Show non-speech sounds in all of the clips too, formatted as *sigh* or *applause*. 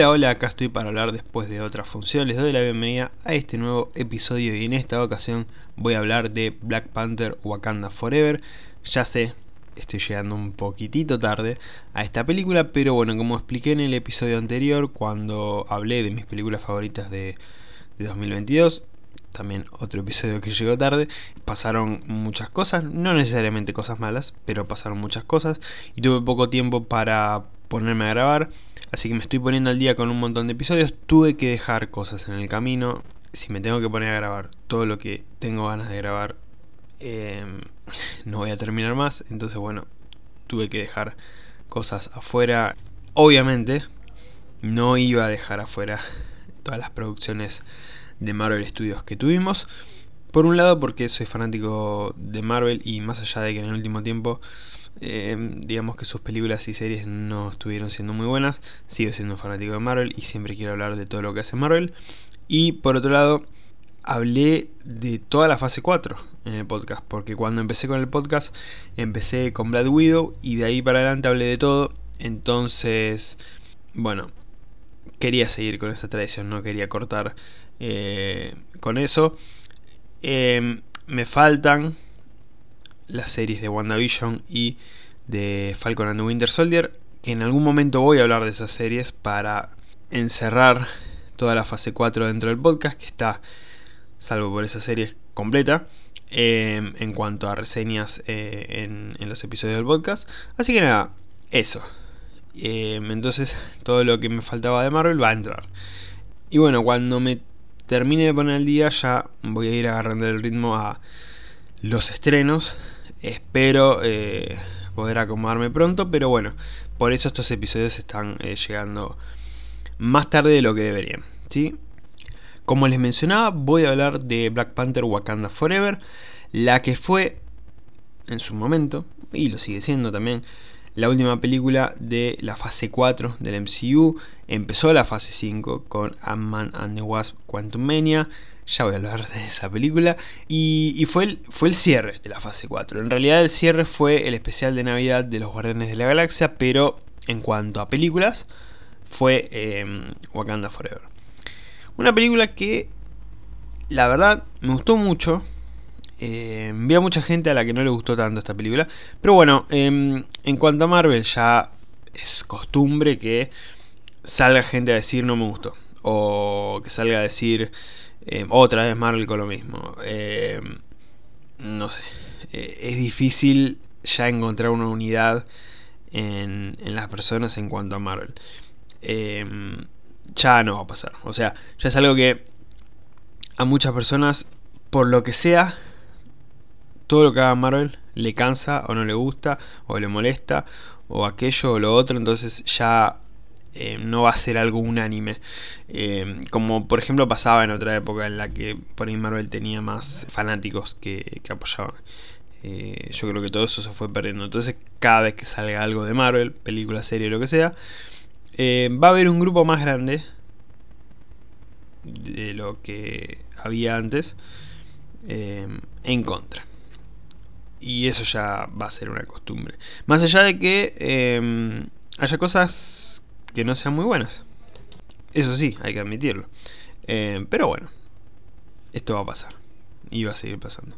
Hola, hola, acá estoy para hablar después de otra función. Les doy la bienvenida a este nuevo episodio y en esta ocasión voy a hablar de Black Panther Wakanda Forever. Ya sé, estoy llegando un poquitito tarde a esta película, pero bueno, como expliqué en el episodio anterior cuando hablé de mis películas favoritas de, de 2022, también otro episodio que llegó tarde, pasaron muchas cosas, no necesariamente cosas malas, pero pasaron muchas cosas y tuve poco tiempo para ponerme a grabar Así que me estoy poniendo al día con un montón de episodios. Tuve que dejar cosas en el camino. Si me tengo que poner a grabar todo lo que tengo ganas de grabar, em, no voy a terminar más. Entonces, bueno, tuve que dejar cosas afuera. Obviamente, no iba a dejar afuera todas las producciones de Marvel Studios que tuvimos. Por un lado porque soy fanático de Marvel y más allá de que en el último tiempo eh, digamos que sus películas y series no estuvieron siendo muy buenas, sigo siendo fanático de Marvel y siempre quiero hablar de todo lo que hace Marvel. Y por otro lado, hablé de toda la fase 4 en el podcast, porque cuando empecé con el podcast empecé con Black Widow y de ahí para adelante hablé de todo. Entonces, bueno, quería seguir con esa tradición, no quería cortar eh, con eso. Em, me faltan las series de WandaVision y de Falcon and the Winter Soldier, que en algún momento voy a hablar de esas series para encerrar toda la fase 4 dentro del podcast, que está, salvo por esas series, completa. Em, en cuanto a reseñas eh, en, en, los episodios del podcast. Así que nada, eso. Em, entonces todo lo que me faltaba de Marvel va a entrar. Y bueno, cuando me termine de poner el día ya voy a ir agarrando el ritmo a los estrenos. Espero eh, poder acomodarme pronto, pero bueno, por eso estos episodios están eh, llegando más tarde de lo que deberían. ¿sí? Como les mencionaba, voy a hablar de Black Panther Wakanda Forever, la que fue en su momento, y lo sigue siendo también, la última película de la fase 4 del MCU. Empezó la fase 5 con Ant-Man and the Wasp Quantum Mania. Ya voy a hablar de esa película. Y, fue, el, fue el cierre de la fase 4. En realidad el cierre fue el especial de Navidad de los Guardianes de la Galaxia. Pero en cuanto a películas, fue em, Wakanda Forever. Una película que la verdad me gustó mucho. Eh, vi a mucha gente a la que no le gustó tanto esta película. Pero bueno, em, en cuanto a Marvel, ya es costumbre que salga gente a decir no me gustó. O que salga a decir em, otra vez Marvel con lo mismo. Em, no sé. Eh, es difícil ya encontrar una unidad en, en, las personas en cuanto a Marvel. ya no va a pasar. O sea, ya es algo que a muchas personas, por lo que sea, todo lo que haga Marvel le cansa o no le gusta o le molesta o aquello o lo otro, entonces ya eh, no va a ser algo unánime. Eh, como por ejemplo pasaba en otra época en la que por ahí Marvel tenía más fanáticos que, apoyaban. Eh, yo creo que todo eso se fue perdiendo. Entonces cada vez que salga algo de Marvel, película, serie, lo que sea, va a haber un grupo más grande de lo que había antes en contra y eso ya va a ser una costumbre. Más allá de que haya cosas que no sean muy buenas. Eso sí, hay que admitirlo. Em, pero bueno, esto va a pasar. Y va a seguir pasando.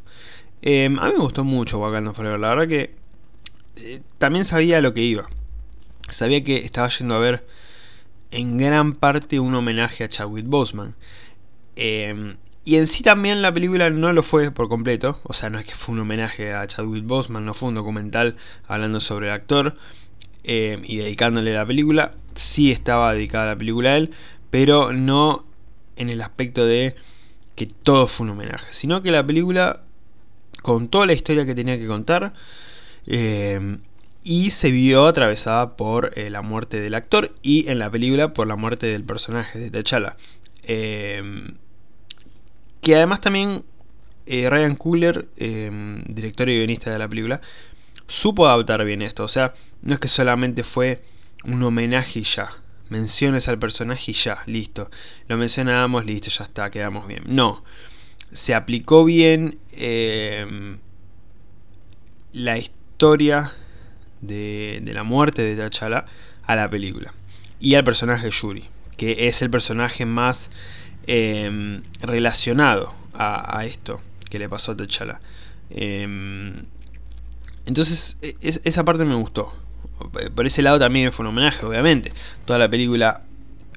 Em, a mí me gustó mucho Wakanda Forever. La verdad que eh, también sabía lo que iba. Sabía que estaba yendo a ver en gran parte un homenaje a Chadwick Boseman. Y en sí también la película no lo fue por completo, o sea, no es que fue un homenaje a Chadwick Boseman, no fue un documental hablando sobre el actor eh, y dedicándole la película, sí estaba dedicada la película a él, pero no en el aspecto de que todo fue un homenaje, sino que la película contó la historia que tenía que contar eh, y se vio atravesada por eh, la muerte del actor y en la película por la muerte del personaje de T'Challa. Que además también Ryan Coogler, em, director y guionista de la película, supo adaptar bien esto. O sea, no es que solamente fue un homenaje y ya. Menciones al personaje y ya, listo. Lo mencionamos, listo, ya está, quedamos bien. No. Se aplicó bien em, la historia de, de, la muerte de T'Challa a la película. Y al personaje Yuri, que es el personaje más em, relacionado a, esto que le pasó a T'Challa. Em, entonces, e, esa parte me gustó. Por ese lado también fue un homenaje, obviamente. Toda la película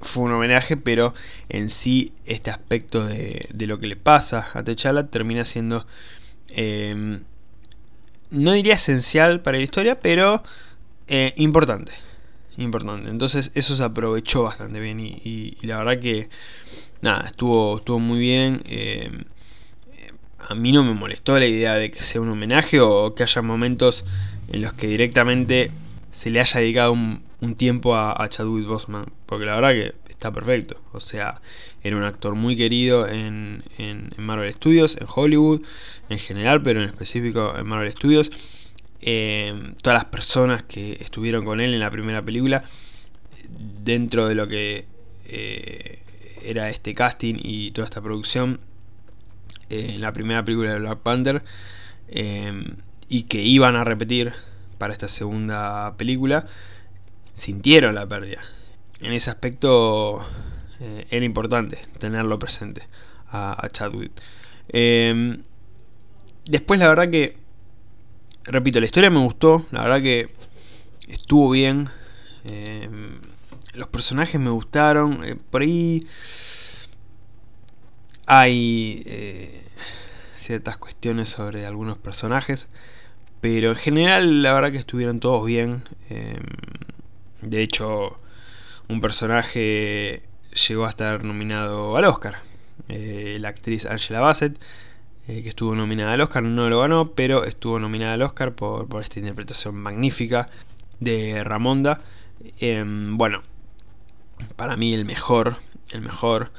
fue un homenaje, pero en sí este aspecto de, lo que le pasa a T'Challa termina siendo, em, no diría esencial para la historia, pero eh, importante. Importante. Entonces eso se aprovechó bastante bien y, la verdad que nada, estuvo, estuvo muy bien. Em, a mí no me molestó la idea de que sea un homenaje o que haya momentos en los que directamente se le haya dedicado un, tiempo a, Chadwick Boseman, porque la verdad que está perfecto. O sea, era un actor muy querido en, Marvel Studios, en Hollywood en general, pero en específico en Marvel Studios. Eh, todas las personas que estuvieron con él en la primera película, dentro de lo que eh, era este casting y toda esta producción, eh, en la primera película de Black Panther, y que iban a repetir para esta segunda película, sintieron la pérdida. En ese aspecto eh, era importante tenerlo presente a, Chadwick. Em, después la verdad que, repito, la historia me gustó, la verdad que estuvo bien. Em, los personajes me gustaron. Eh, por ahí hay eh, ciertas cuestiones sobre algunos personajes. Pero en general la verdad que estuvieron todos bien. Em, de hecho, un personaje llegó a estar nominado al Oscar. Eh, la actriz Angela Bassett, eh, que estuvo nominada al Oscar, no lo ganó, pero estuvo nominada al Oscar por, esta interpretación magnífica de Ramonda. Em, bueno, para mí el mejor, el mejor,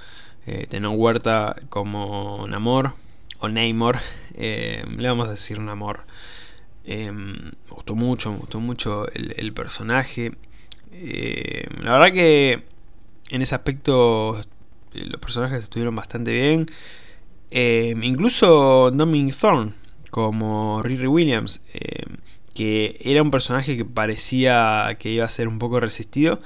eh, Tenón Huerta como Namor, o Namor, em, le vamos a decir Namor. Eh, me gustó mucho, me gustó mucho el, personaje. Eh, la verdad que en ese aspecto eh, los personajes estuvieron bastante bien. incluso Dominic Thorne como Riri Williams, que era un personaje que parecía que iba a ser un poco resistido.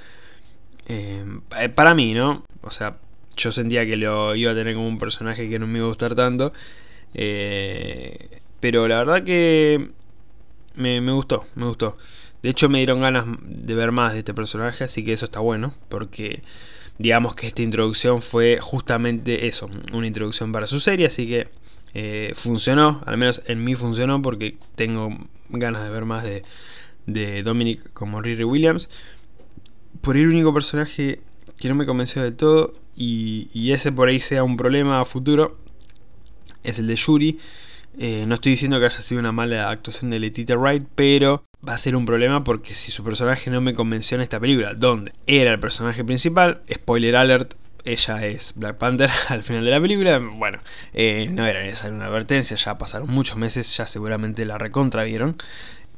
para mí, ¿no? O sea, yo sentía que lo iba a tener como un personaje que no me iba a gustar tanto. pero la verdad que me, gustó, me gustó. De hecho me dieron ganas de ver más de este personaje, así que eso está bueno, porque digamos que esta introducción fue justamente eso, una introducción para su serie, así que eh, funcionó, al menos en mí funcionó, porque tengo ganas de ver más de, Dominic como Riri Williams. Por el único personaje que no me convenció del todo, y, ese por ahí sea un problema a futuro, es el de Yuri. Eh, no estoy diciendo que haya sido una mala actuación de Letitia Wright, pero va a ser un problema porque si su personaje no me convenció en esta película, donde era el personaje principal, spoiler alert, ella es Black Panther *laughs* al final de la película, bueno, eh, no era necesaria una advertencia, ya pasaron muchos meses, ya seguramente la recontra vieron.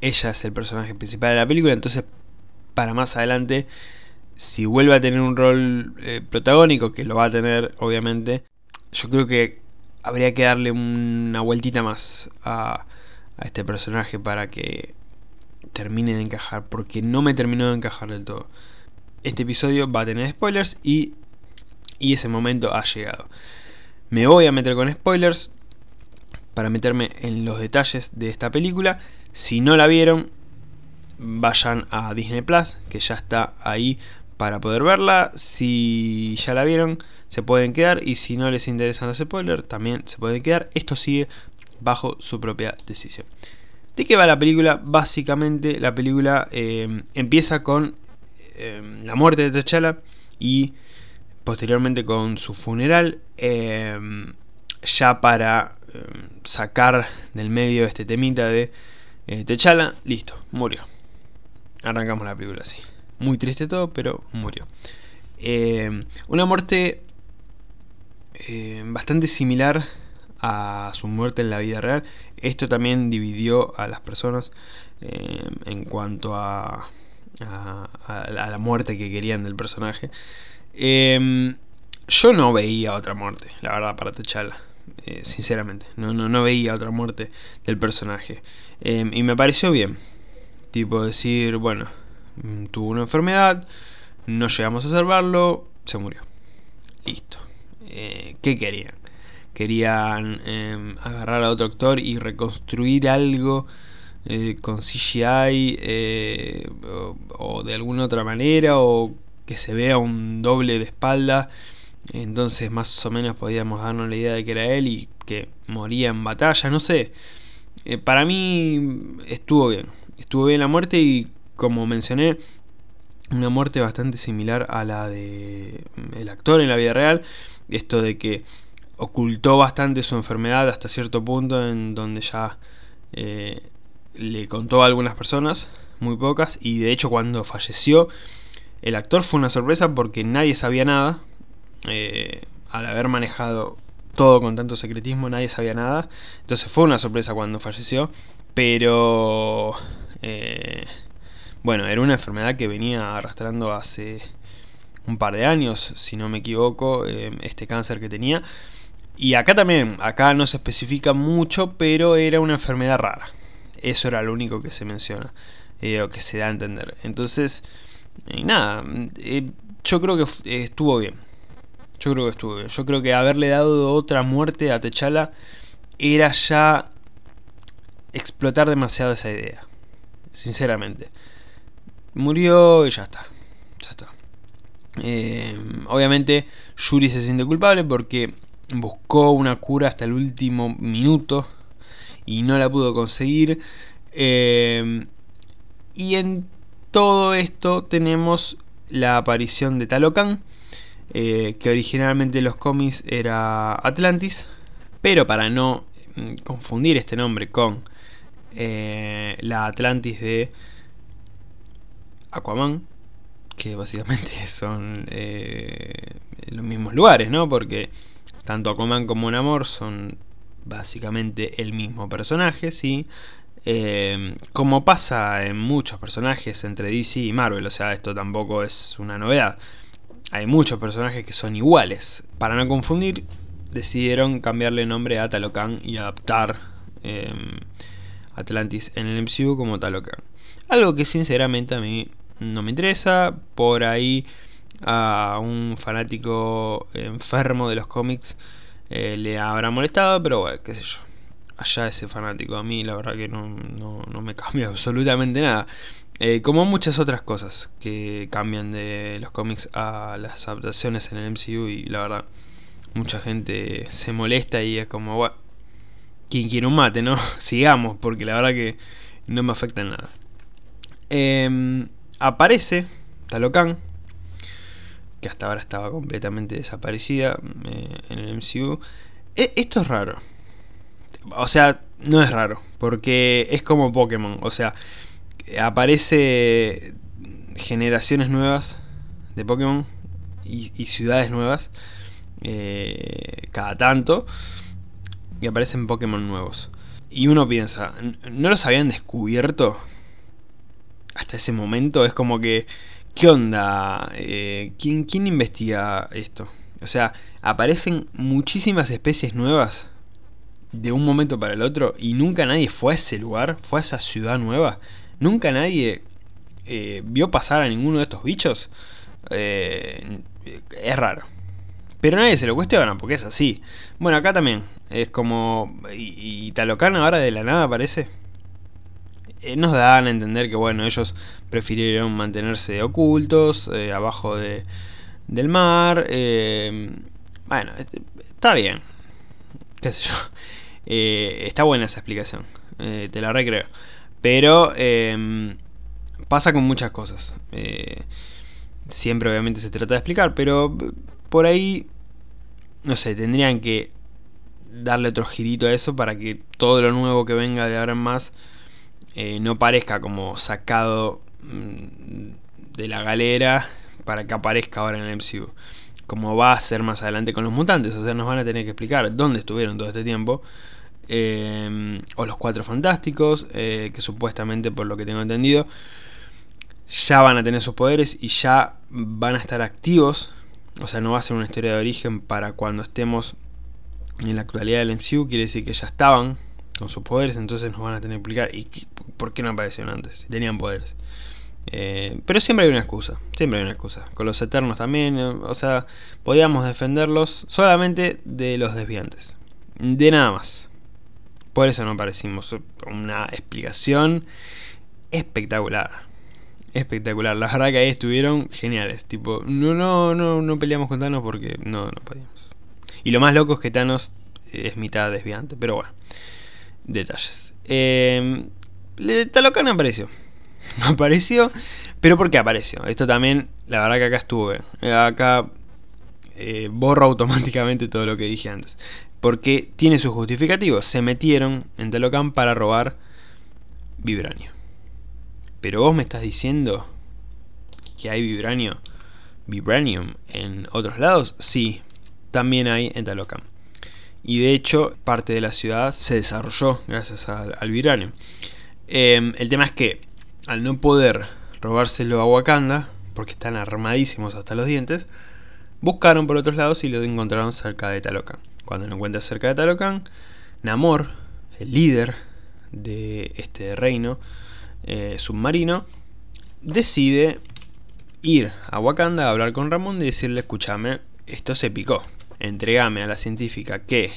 Ella es el personaje principal de la película, entonces para más adelante, si vuelve a tener un rol eh, protagónico, que lo va a tener obviamente, yo creo que habría que darle una vueltita más a, este personaje para que termine de encajar, porque no me terminó de encajar del todo. Este episodio va a tener spoilers y, y ese momento ha llegado. Me voy a meter con spoilers para meterme en los detalles de esta película. Si no la vieron, vayan a Disney Plus, que ya está ahí para poder verla. Si ya la vieron, se pueden quedar y si no les interesan los spoilers, también se pueden quedar. Esto sigue bajo su propia decisión. ¿De qué va la película? Básicamente la película eh, empieza con eh, la muerte de T'Challa y posteriormente con su funeral. Eh, ya para sacar del medio este temita de T'Challa, listo, murió. Arrancamos la película así. Muy triste todo, pero murió. una muerte eh, bastante similar a su muerte en la vida real. Esto también dividió a las personas eh, en cuanto a, a, la muerte que querían del personaje. Yo no veía otra muerte, la verdad, para T'Challa. Eh, sinceramente, no, no, no veía otra muerte del personaje. Y me pareció bien. Tipo decir, bueno, tuvo una enfermedad, no llegamos a salvarlo, se murió. Listo. Eh, ¿Qué querían? Querían em, agarrar a otro actor y reconstruir algo eh, con CGI eh, o, de alguna otra manera o que se vea un doble de espalda. Entonces más o menos podíamos darnos la idea de que era él y que moría en batalla, no sé. para mí estuvo bien. Estuvo bien la muerte y como mencioné, una muerte bastante similar a la de mm, el actor en la vida real. Esto de que ocultó bastante su enfermedad hasta cierto punto en donde ya eh, le contó a algunas personas, muy pocas, y de hecho cuando falleció el actor fue una sorpresa porque nadie sabía nada. Eh, al haber manejado todo con tanto secretismo, nadie sabía nada. Entonces fue una sorpresa cuando falleció. Pero eh, bueno, era una enfermedad que venía arrastrando hace un par de años, si no me equivoco, eh, este cáncer que tenía. Y acá también, acá no se especifica mucho, pero era una enfermedad rara. Eso era lo único que se menciona, eh, o que se da a entender. Entonces, nada, eh, yo creo que estuvo bien. Yo creo que estuvo bien. Yo creo que haberle dado otra muerte a Techala era ya explotar demasiado esa idea. Sinceramente murió y ya está. Ya está. Eh, obviamente Yuri se siente culpable porque buscó una cura hasta el último minuto y no la pudo conseguir. Eh, y en todo esto tenemos la aparición de Talocan, eh, que originalmente en los cómics era Atlantis, pero para no mm, confundir este nombre con la Atlantis de Aquaman, que básicamente *laughs* son eh, los mismos lugares, ¿no? Porque tanto Aquaman como Namor son básicamente el mismo personaje, ¿sí? Eh, como pasa en muchos personajes entre DC y Marvel, o sea, esto tampoco es una novedad. Hay muchos personajes que son iguales. Para no confundir, decidieron cambiarle nombre a Talocan y adaptar eh, Atlantis en el MCU como Talocan. Algo que sinceramente a mí no me interesa. Por ahí a un fanático enfermo de los cómics eh, le habrá molestado, pero bueno, qué sé yo. Allá ese fanático, a mí la verdad que no, me *laughs* cambia absolutamente nada. Eh, como muchas otras cosas que cambian de los cómics a las adaptaciones en el MCU y la verdad mucha gente se molesta y es como, bueno, quien quiere un mate, ¿no? *laughs* Sigamos, porque la verdad que no me afecta en nada. Eh, aparece Talocan, que hasta ahora estaba completamente desaparecida eh, en el MCU. E, esto es raro. O sea, no es raro, porque es como Pokémon. O sea, aparece generaciones nuevas de Pokémon y, ciudades nuevas eh, cada tanto y aparecen Pokémon nuevos. Y uno piensa, ¿no los habían descubierto? Hasta ese momento es como que, ¿qué onda? Eh, ¿quién, ¿Quién investiga esto? O sea, aparecen muchísimas especies nuevas de un momento para el otro y nunca nadie fue a ese lugar, fue a esa ciudad nueva. Nunca nadie eh, vio pasar a ninguno de estos bichos. Eh, es raro. Pero nadie se lo cuestiona porque es así. Bueno, acá también. Es como... Y, y ahora de la nada aparece. Eh, nos dan a entender que bueno, ellos prefirieron mantenerse ocultos, eh, abajo de, del mar. Eh, bueno, este, está bien. Qué sé yo. *laughs* está buena esa explicación. te la recreo. Pero pasa con muchas cosas. siempre obviamente se trata de explicar, pero por ahí, no sé, tendrían que darle otro girito a eso para que todo lo nuevo que venga de ahora en más eh, no parezca como sacado mm, de la galera para que aparezca ahora en el MCU. Como va a ser más adelante con los mutantes. O sea, nos van a tener que explicar dónde estuvieron todo este tiempo. Eh, o los cuatro fantásticos. Eh, que supuestamente, por lo que tengo entendido, ya van a tener sus poderes y ya van a estar activos. O sea, no va a ser una historia de origen para cuando estemos en la actualidad del MCU. Quiere decir que ya estaban con sus poderes, entonces nos van a tener que explicar. ¿Y por qué no aparecieron antes? Tenían poderes. Eh, pero siempre hay una excusa, siempre hay una excusa. Con los Eternos también, eh, o sea, podíamos defenderlos solamente de los desviantes. De nada más. Por eso no parecimos una explicación espectacular. Espectacular. La verdad que ahí estuvieron geniales. Tipo, no, no, no, no peleamos con Thanos porque no, no podíamos. Y lo más loco es que Thanos es mitad desviante. Pero bueno, detalles. Eh, Talocan apareció. *laughs* Apareció. Pero ¿por qué apareció? Esto también, la verdad que acá estuve. Acá eh, borro automáticamente todo lo que dije antes. Porque tiene sus justificativos. Se metieron en Talocan para robar Vibranio. Pero vos me estás diciendo que hay Vibranio, Vibranium en otros lados. Sí, también hay en Talocan. Y de hecho, parte de la ciudad se desarrolló gracias al, al. Em, el tema es que al no poder robárselo a Wakanda, porque están armadísimos hasta los dientes, buscaron por otros lados y lo encontraron cerca de Talocan. Cuando lo encuentran cerca de Talocan, Namor, el líder de este reino eh, submarino, decide ir a Wakanda a hablar con Ramón y decirle, escúchame, esto se picó. Entregame a la científica que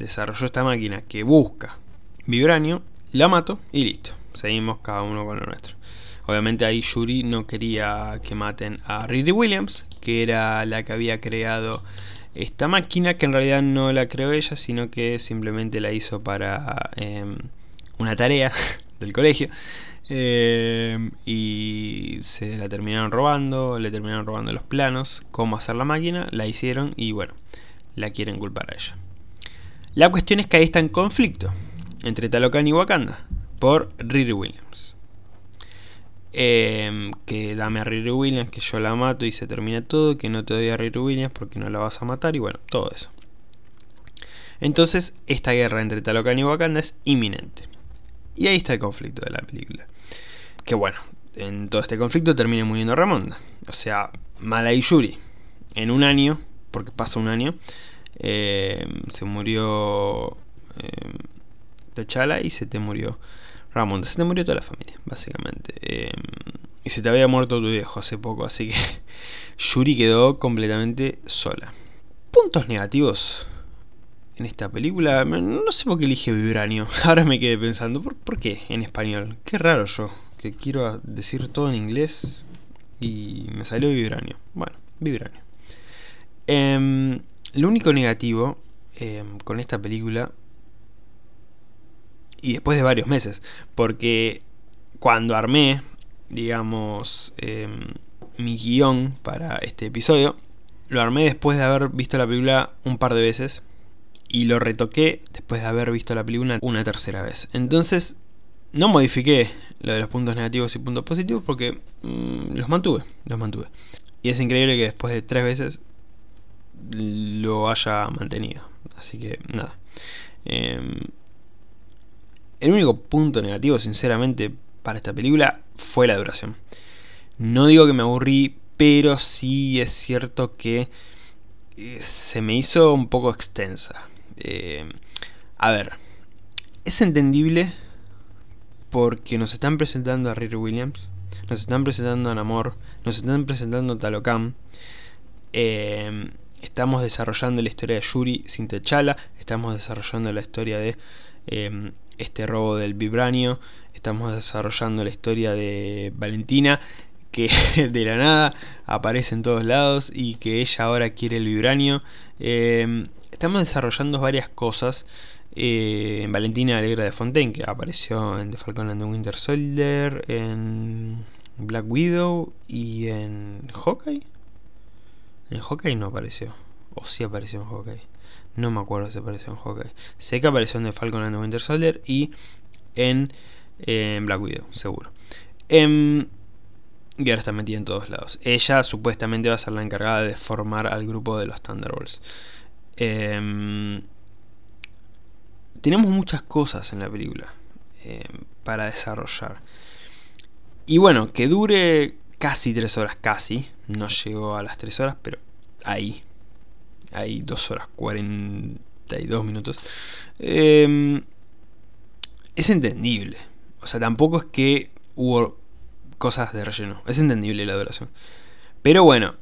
desarrolló esta máquina que busca vibranio, la mato y listo. Seguimos cada uno con lo nuestro. Obviamente ahí Yuri no quería que maten a Riri Williams, que era la que había creado esta máquina, que en realidad no la creó ella, sino que simplemente la hizo para em, una tarea *laughs* del colegio. Em, y se la terminaron robando, le terminaron robando los planos, cómo hacer la máquina, la hicieron y bueno, la quieren culpar a ella. La cuestión es que ahí está en conflicto entre Talocan y Wakanda por Riri Williams. Em, que dame a Riri Williams, que yo la mato y se termina todo, que no te doy a Riri Williams porque no la vas a matar y bueno, todo eso. Entonces, esta guerra entre Talocan y Wakanda es inminente. Y ahí está el conflicto de la película. Que bueno, en todo este conflicto termina muriendo Ramonda. O sea, Mala Yuri. En un año, porque pasa un año, eh, se murió eh, T'Challa y se te murió Ramonda. Se te murió toda la familia, básicamente. Eh, y se te había muerto tu viejo hace poco, así que *laughs* Yuri quedó completamente sola. Puntos negativos en esta película. No sé por qué elige Vibranio. *laughs* Ahora me quedé pensando, ¿por, qué en español? Qué raro yo, que quiero decir todo en inglés y me salió Vibranio. Bueno, Vibranio. Em, lo único negativo em, con esta película, y después de varios meses, porque cuando armé, digamos, em, mi guion para este episodio, lo armé después de haber visto la película un par de veces y lo retoqué después de haber visto la película una tercera vez. Entonces, no modifiqué lo de los puntos negativos y puntos positivos porque mm, los mantuve, los mantuve. Y es increíble que después de tres veces lo haya mantenido. Así que nada. Em, el único punto negativo, sinceramente, para esta película fue la duración. No digo que me aburrí, pero sí es cierto que eh, se me hizo un poco extensa. Eh, a ver, es entendible porque nos están presentando a Riri Williams, nos están presentando a Namor, nos están presentando a Talocam. Eh, estamos desarrollando la historia de Yuri sin Techala, estamos desarrollando la historia de eh, este robo del vibranio, estamos desarrollando la historia de Valentina, que *laughs* de la nada aparece en todos lados y que ella ahora quiere el vibranio estamos desarrollando varias cosas. Eh, Valentina Alegra de Fontaine, que apareció en The Falcon and the Winter Soldier, en Black Widow y en Hawkeye. En Hawkeye no apareció. O sí apareció en Hawkeye. No me acuerdo si apareció en Hawkeye. Sé que apareció en The Falcon and Winter Soldier y en, Black Widow, seguro. Em, y ahora está metida en todos lados. Ella supuestamente va a ser la encargada de formar al grupo de los Thunderbolts. Em, tenemos muchas cosas en la película em, para desarrollar. Y bueno, que dure casi 3 horas, casi. No llegó a las 3 horas, pero ahí. Ahí 2 horas 42 minutos. Em, es entendible. O sea, tampoco es que hubo cosas de relleno. Es entendible la duración. Pero bueno,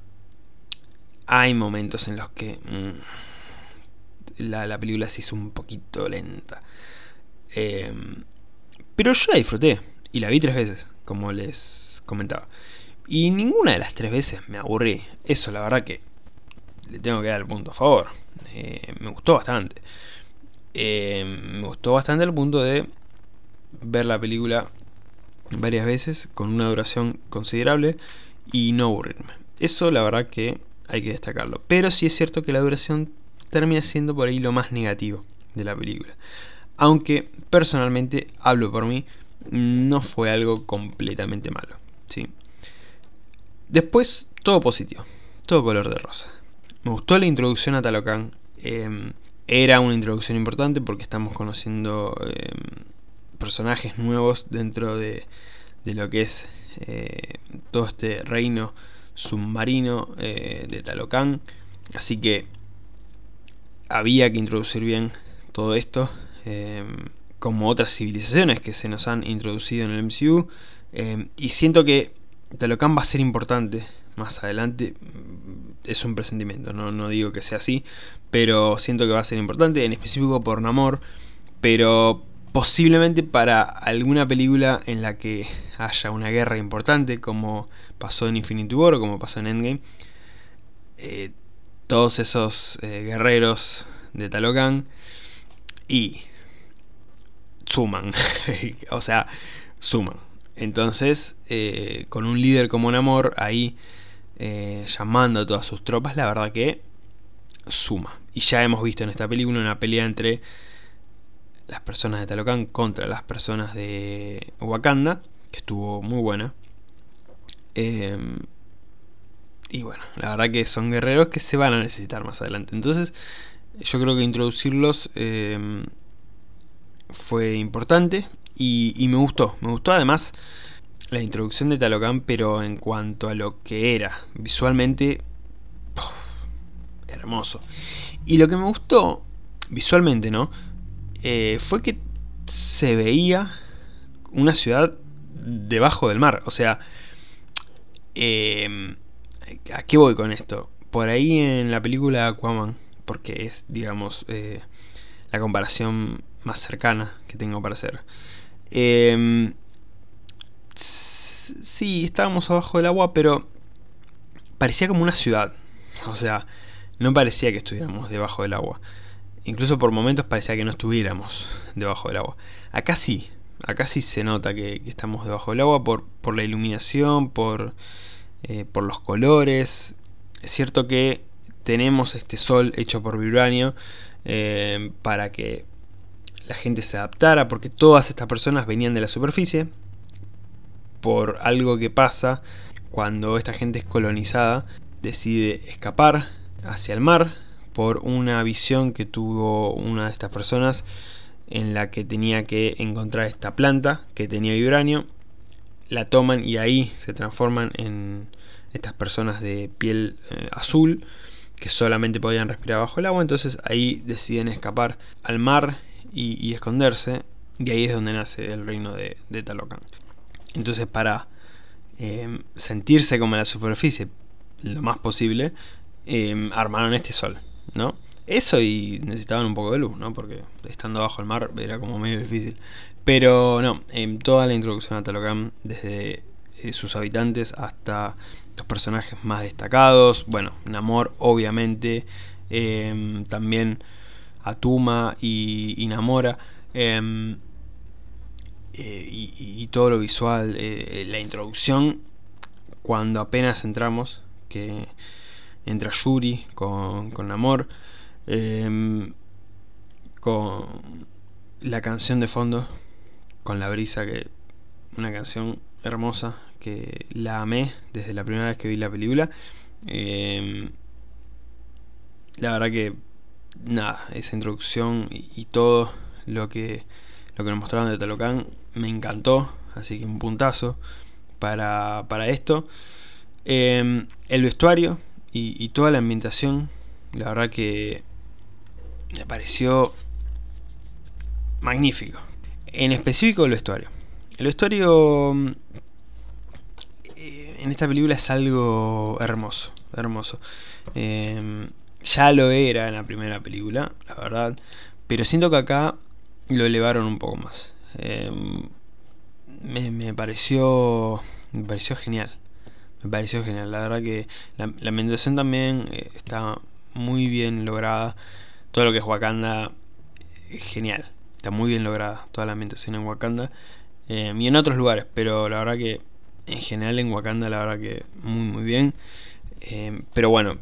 hay momentos en los que mm, la, película se hizo un poquito lenta. Em, pero yo la disfruté y la vi tres veces, como les comentaba. Y ninguna de las tres veces me aburrí. Eso la verdad que le tengo que dar el punto a favor. Eh, me gustó bastante. Em, me gustó bastante al punto de ver la película varias veces con una duración considerable y no aburrirme. Eso la verdad que hay que destacarlo. Pero sí es cierto que la duración termina siendo por ahí lo más negativo de la película. Aunque personalmente, hablo por mí, no fue algo completamente malo. ¿sí? Después, todo positivo, todo color de rosa. Me gustó la introducción a Talocan. Em, era una introducción importante porque estamos conociendo em, personajes nuevos dentro de, de lo que es eh, todo este reino submarino eh, de Talocan. Así que había que introducir bien todo esto, em, como otras civilizaciones que se nos han introducido en el MCU. Y siento que Talocan va a ser importante más adelante. Es un presentimiento, no, no digo que sea así, pero siento que va a ser importante, en específico por Namor. Pero posiblemente para alguna película en la que haya una guerra importante, como pasó en Infinity War o como pasó en Endgame, eh, todos esos eh, guerreros de Talocan y suman, *laughs* o sea, suman. Entonces, eh, con un líder como Namor ahí llamando a todas sus tropas, la verdad que suma. Y ya hemos visto en esta película una pelea entre las personas de Talocan contra las personas de Wakanda, que estuvo muy buena. Em, y bueno, la verdad que son guerreros que se van a necesitar más adelante. Entonces, yo creo que introducirlos em, fue importante y, me gustó. Me gustó además la introducción de Talocan, pero en cuanto a lo que era visualmente, hermoso. Y lo que me gustó visualmente, ¿no? Eh, fue que se veía una ciudad debajo del mar. O sea, em, ¿a qué voy con esto? Por ahí en la película Aquaman, porque es, digamos, eh, la comparación más cercana que tengo para hacer. Eh, sí, estábamos abajo del agua, pero parecía como una ciudad. O sea, no parecía que estuviéramos debajo del agua. Incluso por momentos parecía que no estuviéramos debajo del agua. Acá sí, acá sí se nota que, estamos debajo del agua por, la iluminación, por, eh, por los colores. Es cierto que tenemos este sol hecho por vibranio eh, para que la gente se adaptara, porque todas estas personas venían de la superficie, por algo que pasa cuando esta gente es colonizada, decide escapar hacia el mar, por una visión que tuvo una de estas personas en la que tenía que encontrar esta planta que tenía vibranio, la toman y ahí se transforman en estas personas de piel eh, azul que solamente podían respirar bajo el agua, entonces ahí deciden escapar al mar y, esconderse, y ahí es donde nace el reino de, Talocan. Entonces para eh, sentirse como en la superficie lo más posible, eh, armaron este sol. ¿no? Eso y necesitaban un poco de luz, ¿no? Porque estando bajo el mar era como medio difícil. Pero no, en toda la introducción a Talocan, desde eh, sus habitantes hasta los personajes más destacados, bueno, Namor obviamente, em, también Atuma y, y Namora, em, eh, y, todo lo visual, eh, la introducción, cuando apenas entramos, que entra Yuri con, con Amor, em, con la canción de fondo, con la brisa, que una canción hermosa que la amé desde la primera vez que vi la película. Em, la verdad que nada, esa introducción y, todo lo que lo que nos mostraron de Talocan me encantó, así que un puntazo para, para esto. Em, el vestuario, y, toda la ambientación, la verdad que me pareció magnífico. En específico el vestuario. El vestuario mm, en esta película es algo hermoso, hermoso. Em, ya lo era en la primera película, la verdad, pero siento que acá lo elevaron un poco más. Em, me, pareció me pareció genial. Me pareció genial. La verdad que la, ambientación también eh, está muy bien lograda. Todo lo que es Wakanda es genial. Está muy bien lograda toda la ambientación en Wakanda. Eh, y en otros lugares, pero la verdad que en general en Wakanda la verdad que muy muy bien. Eh, pero bueno,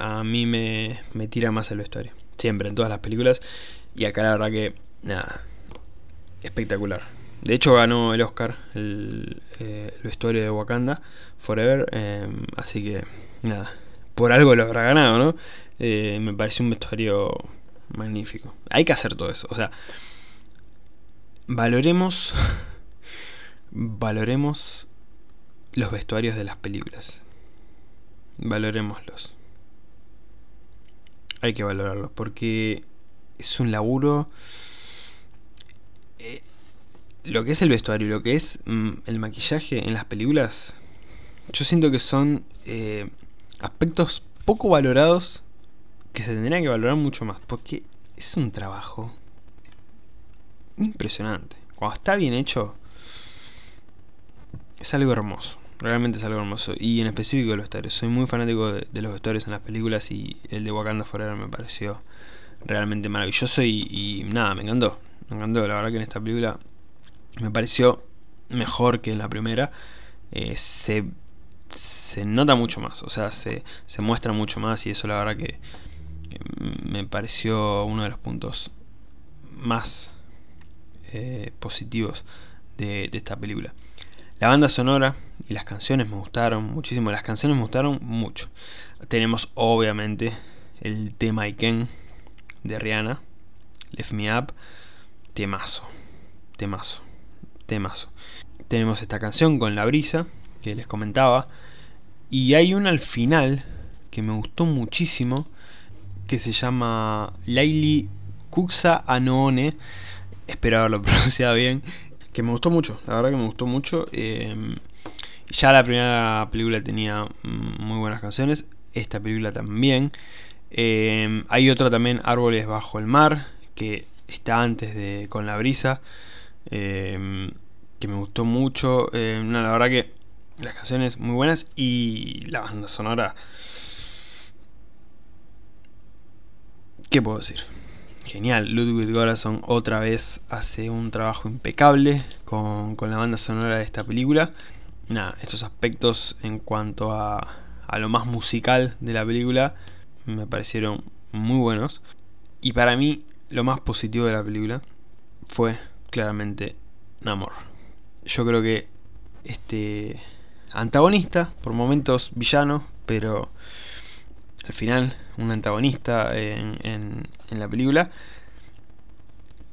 a mí me, me tira más el vestuario. Siempre, en todas las películas. Y acá la verdad que, nada, espectacular. De hecho ganó el Oscar el, eh, vestuario de Wakanda Forever. así que, nada, por algo lo habrá ganado, ¿no? me parece un vestuario magnífico. Hay que hacer todo eso. O sea, valoremos *laughs* valoremos los vestuarios de las películas. Valoremoslos. Hay que valorarlos porque es un laburo. Eh, lo que es el vestuario lo que es mm, el maquillaje en las películas, yo siento que son eh, aspectos poco valorados que se tendrían que valorar mucho más porque es un trabajo impresionante. Cuando está bien hecho, es algo hermoso. Realmente es algo hermoso. Y en específico los vestuarios. Soy muy fanático de, los vestuarios en las películas y el de Wakanda Forever me pareció realmente maravilloso y, nada, me encantó. Me encantó. La verdad que en esta película me pareció mejor que en la primera. Eh, se, se nota mucho más. O sea, se, se muestra mucho más y eso la verdad que, me pareció uno de los puntos más eh, positivos de esta película. La banda sonora y las canciones me gustaron muchísimo. Las canciones me gustaron mucho. Tenemos obviamente el tema Iken de Rihanna. Lift Me Up. Temazo. Temazo. Temazo. Tenemos esta canción con la brisa que les comentaba. Y hay una al final que me gustó muchísimo. Que se llama Laili Kuksa Anoone. Espero haberlo *laughs* pronunciado bien que me gustó mucho, la verdad que me gustó mucho. Em, ya la primera película tenía mm, muy buenas canciones, esta película también. Em, hay otra también, Árboles bajo el mar, que está antes de Con la brisa, em, que me gustó mucho. la verdad que las canciones muy buenas y la banda sonora... ¿Qué puedo decir? Genial. Ludwig Göransson otra vez hace un trabajo impecable con, la banda sonora de esta película. Nada, estos aspectos en cuanto a, a lo más musical de la película me parecieron muy buenos. Y para mí, lo más positivo de la película fue claramente Namor. Yo creo que este antagonista, por momentos villano, pero al final un antagonista en, la película,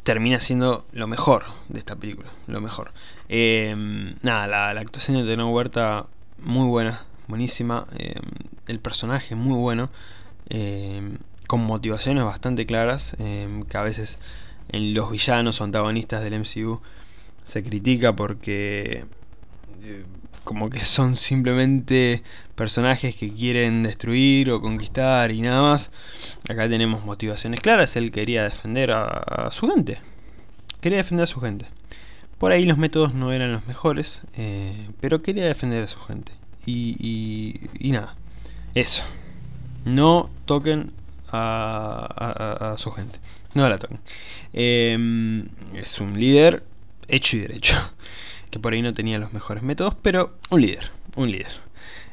termina siendo lo mejor de esta película, lo mejor. Em, nada, la, actuación de Teno Huerta muy buena, buenísima, em, el personaje muy bueno, em, con motivaciones bastante claras, que a veces en los villanos o antagonistas del MCU se critica porque eh, como que son simplemente personajes que quieren destruir o conquistar y nada más. Acá tenemos motivaciones claras, él quería defender a, su gente. Quería defender a su gente. Por ahí los métodos no eran los mejores, eh, pero quería defender a su gente. Y, y, nada, eso. No toquen a, su gente. No la toquen. Em, es un líder hecho y derecho que por ahí no tenía los mejores métodos, pero un líder, un líder.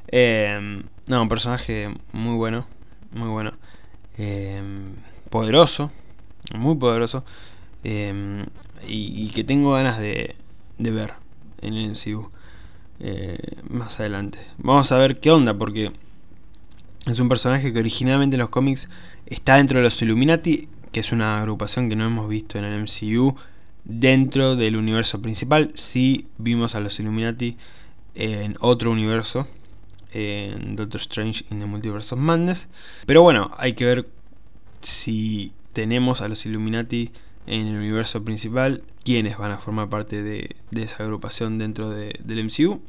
Em, no, un personaje muy bueno, muy bueno. Em, poderoso, muy poderoso. Em, y, que tengo ganas de, de ver en el MCU eh, más adelante. Vamos a ver qué onda, porque es un personaje que originalmente en los cómics está dentro de los Illuminati, que es una agrupación que no hemos visto en el MCU dentro del universo principal. Si vimos a los Illuminati en otro universo, en Doctor Strange in the Multiverse of Madness. Pero bueno, hay que ver si tenemos a los Illuminati en el universo principal, quiénes van a formar parte de, esa agrupación dentro del MCU.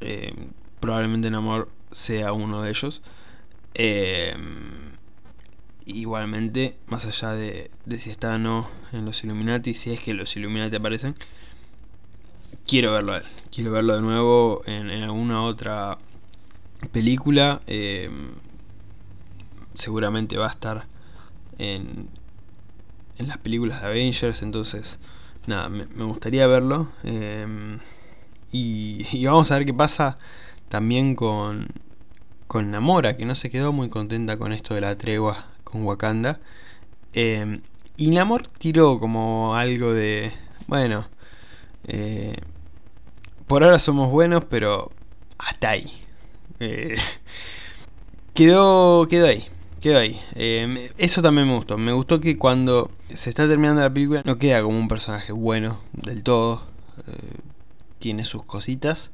Eh, probablemente Namor sea uno de ellos. Eh, igualmente, más allá de, si está o no en los Illuminati, si es que los Illuminati aparecen, quiero verlo a él. Quiero verlo de nuevo en, alguna otra película. Eh, seguramente va a estar en, en las películas de Avengers, entonces, nada, me, gustaría verlo. Eh, y, y, vamos a ver qué pasa también con, con Namora, que no se quedó muy contenta con esto de la tregua con Wakanda. Eh, y Namor tiró como algo de, bueno, eh, por ahora somos buenos, pero hasta ahí. Eh, *laughs* quedó, quedó ahí, quedó ahí. eso también me gustó. Me gustó que cuando se está terminando la película no queda como un personaje bueno del todo. tiene sus cositas.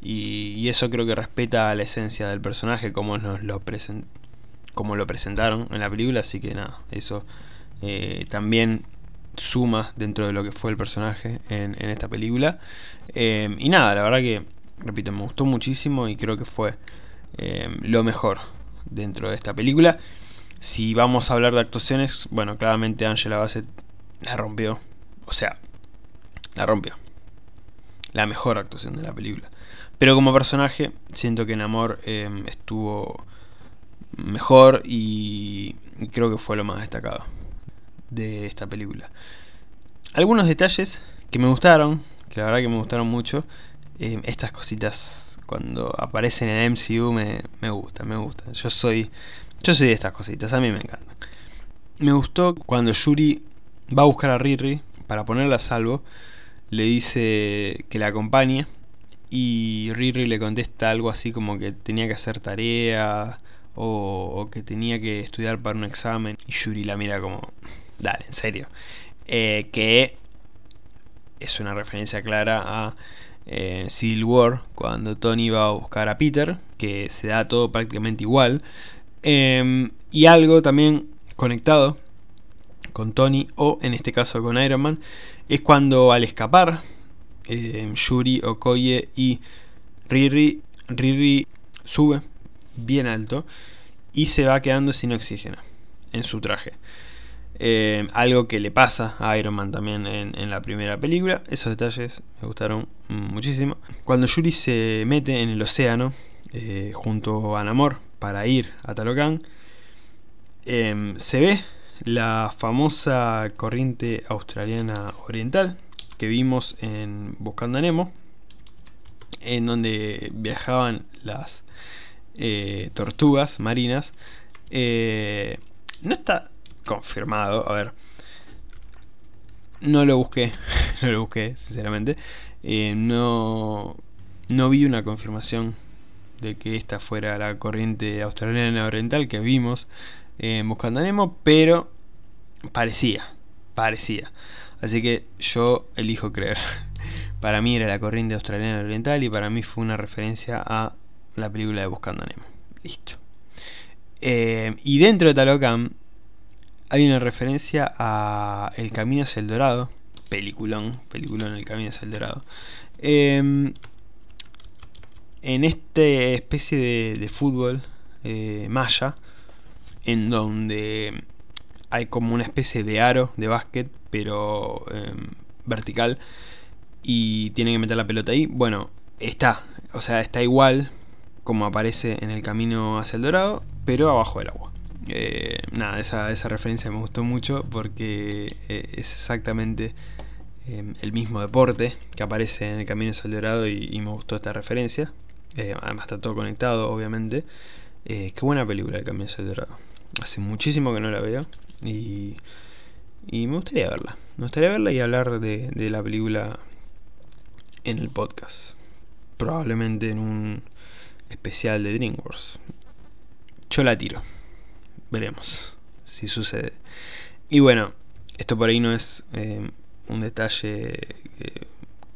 Y, eso creo que respeta la esencia del personaje como nos lo como lo presentaron en la película, así que nada, eso eh, también suma dentro de lo que fue el personaje en, esta película. Eh, y nada, la verdad que, repito, me gustó muchísimo y creo que fue eh, lo mejor dentro de esta película. Si vamos a hablar de actuaciones, bueno, claramente Angela Bassett la rompió. O sea, la rompió. La mejor actuación de la película. Pero como personaje, siento que en Amor em, estuvo mejor y creo que fue lo más destacado de esta película. Algunos detalles que me gustaron, que la verdad que me gustaron mucho, em, estas cositas cuando aparecen en MCU me, me gustan, me gustan. Yo soy, yo soy de estas cositas, a mí me encantan. Me gustó cuando Yuri va a buscar a Riri para ponerla a salvo, le dice que la acompañe y Riri le contesta algo así como que tenía que hacer tarea o, que tenía que estudiar para un examen. Y Yuri la mira como, dale, en serio. Eh, que es una referencia clara a eh, Civil War, cuando Tony va a buscar a Peter, que se da todo prácticamente igual. Em, y algo también conectado con Tony, o en este caso con Iron Man, es cuando al escapar eh, Yuri, Okoye y Riri, Riri sube bien alto y se va quedando sin oxígeno en su traje. Eh, algo que le pasa a Iron Man también en, la primera película. Esos detalles me gustaron muchísimo. Cuando Yuri se mete en el océano eh, junto a Namor para ir a Talocan, se ve la famosa corriente australiana oriental que vimos en Buscando a Nemo, en donde viajaban las eh, tortugas marinas. Eh, no está confirmado, a ver. No lo busqué, *laughs* no lo busqué, sinceramente. Eh, no, no vi una confirmación de que esta fuera la corriente australiana oriental que vimos en Buscando a Nemo, pero parecía, parecía. Así que yo elijo creer. *laughs* Para mí era la corriente australiana oriental y para mí fue una referencia a la película de Buscando a Nemo. Listo. Eh, y dentro de Talocan hay una referencia a El Camino hacia el Dorado. Peliculón, peliculón El Camino hacia el Dorado. Em, en esta especie de, fútbol eh, maya, en donde hay como una especie de aro de básquet, pero em, vertical, y tienen que meter la pelota ahí. Bueno, está, o sea, está igual como aparece en el camino hacia el dorado, pero abajo del agua. Eh, nada, esa, esa, referencia me gustó mucho porque eh, es exactamente em, el mismo deporte que aparece en el camino hacia el dorado y, me gustó esta referencia. Eh, además está todo conectado, obviamente. qué buena película el camino hacia el dorado. Hace muchísimo que no la veo. Y, y me gustaría verla. Me gustaría verla y hablar de la película en el podcast. Probablemente en un especial de DreamWorks. Yo la tiro. Veremos si sucede. Y bueno, esto por ahí no es eh, un detalle eh,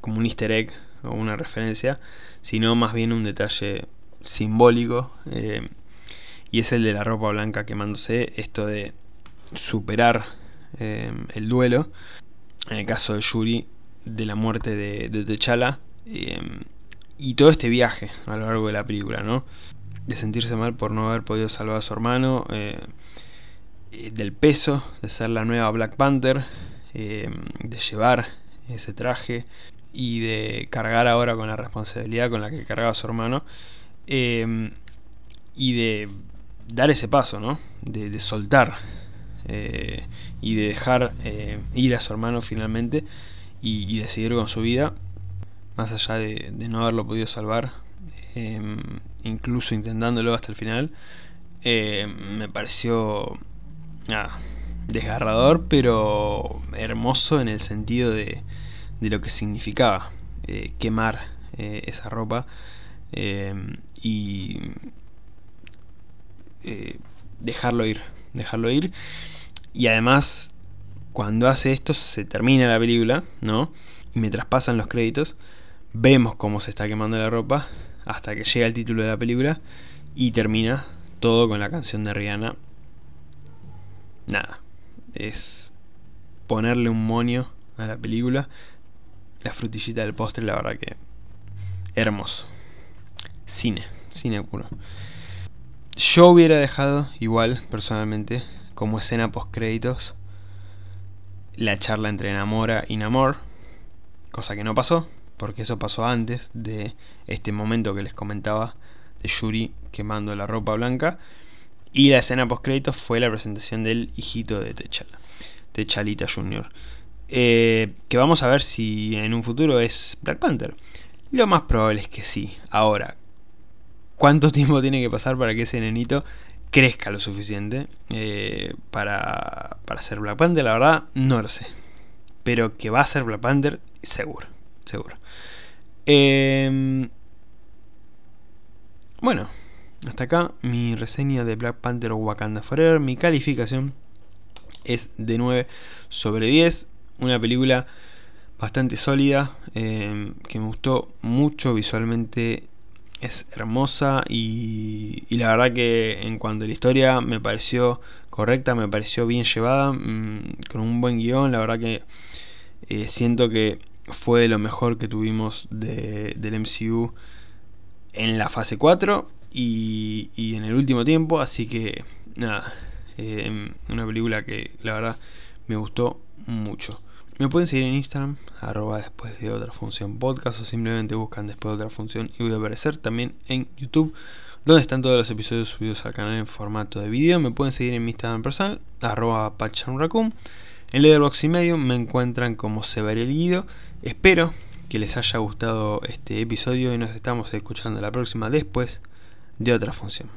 como un easter egg o una referencia, sino más bien un detalle simbólico. Eh, y es el de la ropa blanca quemándose. Esto de superar el duelo. En el caso de Yuri, de la muerte de, de. Y todo este viaje a lo largo de la película, ¿no? De sentirse mal por no haber podido salvar a su hermano, eh, eh, del peso de ser la nueva Black Panther, de llevar ese traje y de cargar ahora con la responsabilidad con la que cargaba su hermano y de dar ese paso, ¿no? De, soltar y de dejar ir a su hermano finalmente y, de seguir con su vida, más allá de, no haberlo podido salvar, em, incluso intentándolo hasta el final, em, me pareció desgarrador, pero hermoso en el sentido de, de lo que significaba eh, quemar eh, esa ropa em, y eh, dejarlo ir, dejarlo ir. Y además cuando hace esto se termina la película, ¿no? Y mientras pasan los créditos, vemos cómo se está quemando la ropa hasta que llega el título de la película y termina todo con la canción de Rihanna. Nada, es ponerle un monio a la película. La frutillita del postre, la verdad que hermoso. Cine, cine puro. Yo hubiera dejado igual, personalmente, como escena post créditos la charla entre Namora y Namor, cosa que no pasó, porque eso pasó antes de este momento que les comentaba de Yuri quemando la ropa blanca. Y la escena post créditos fue la presentación del hijito de Techala, Techalita Jr. Eh, que vamos a ver si en un futuro es Black Panther. Lo más probable es que sí. Ahora, ¿cuánto *laughs* tiempo tiene que pasar para que ese nenito crezca lo suficiente eh, para, para ser Black Panther, la verdad no lo sé. Pero que va a ser Black Panther, seguro, seguro. Em, bueno, hasta acá mi reseña de Black Panther Wakanda Forever. Mi calificación es de 9 sobre 10. Una película bastante sólida, em, que me gustó mucho visualmente es hermosa y, la verdad que en cuanto a la historia me pareció correcta, me pareció bien llevada, mm, con un buen guion, la verdad que eh, siento que fue lo mejor que tuvimos del MCU en la fase 4 y, en el último tiempo, así que nada, eh, una película que la verdad me gustó mucho. Me pueden seguir en Instagram, arroba después de otra función podcast o simplemente buscan después de otra función y voy a aparecer también en YouTube donde están todos los episodios subidos al canal en formato de vídeo. Me pueden seguir en mi Instagram personal, arroba pachanraccoon. En Letterboxd y medio me encuentran como Guido. Espero que les haya gustado este episodio y nos estamos escuchando la próxima después de otra función.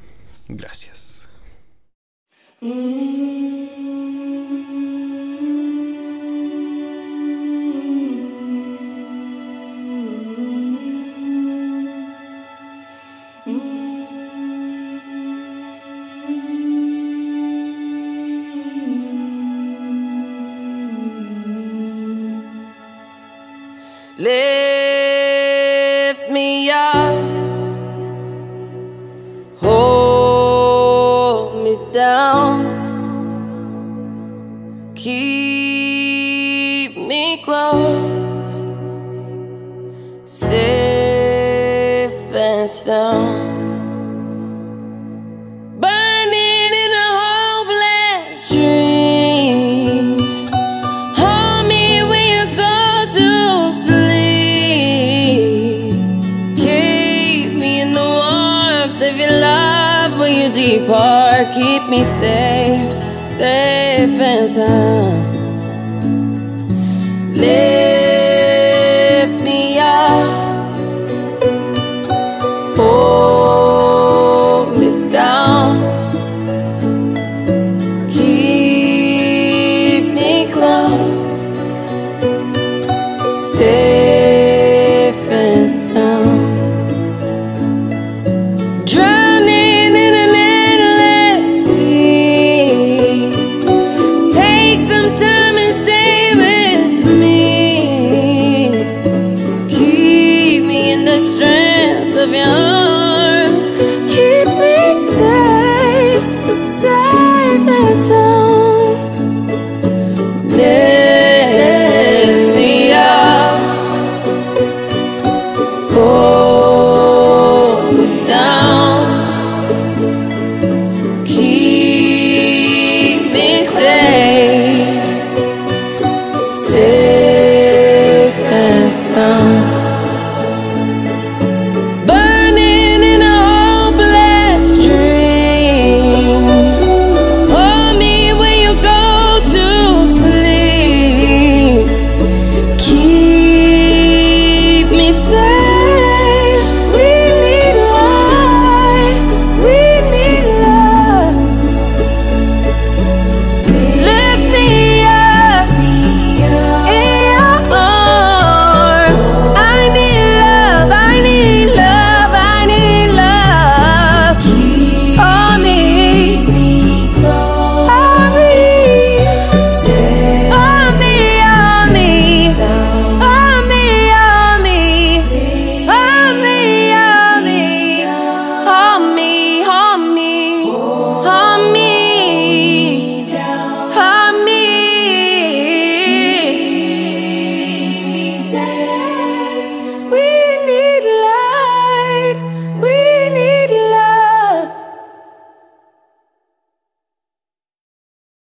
Gracias. Mm. Safe and sound.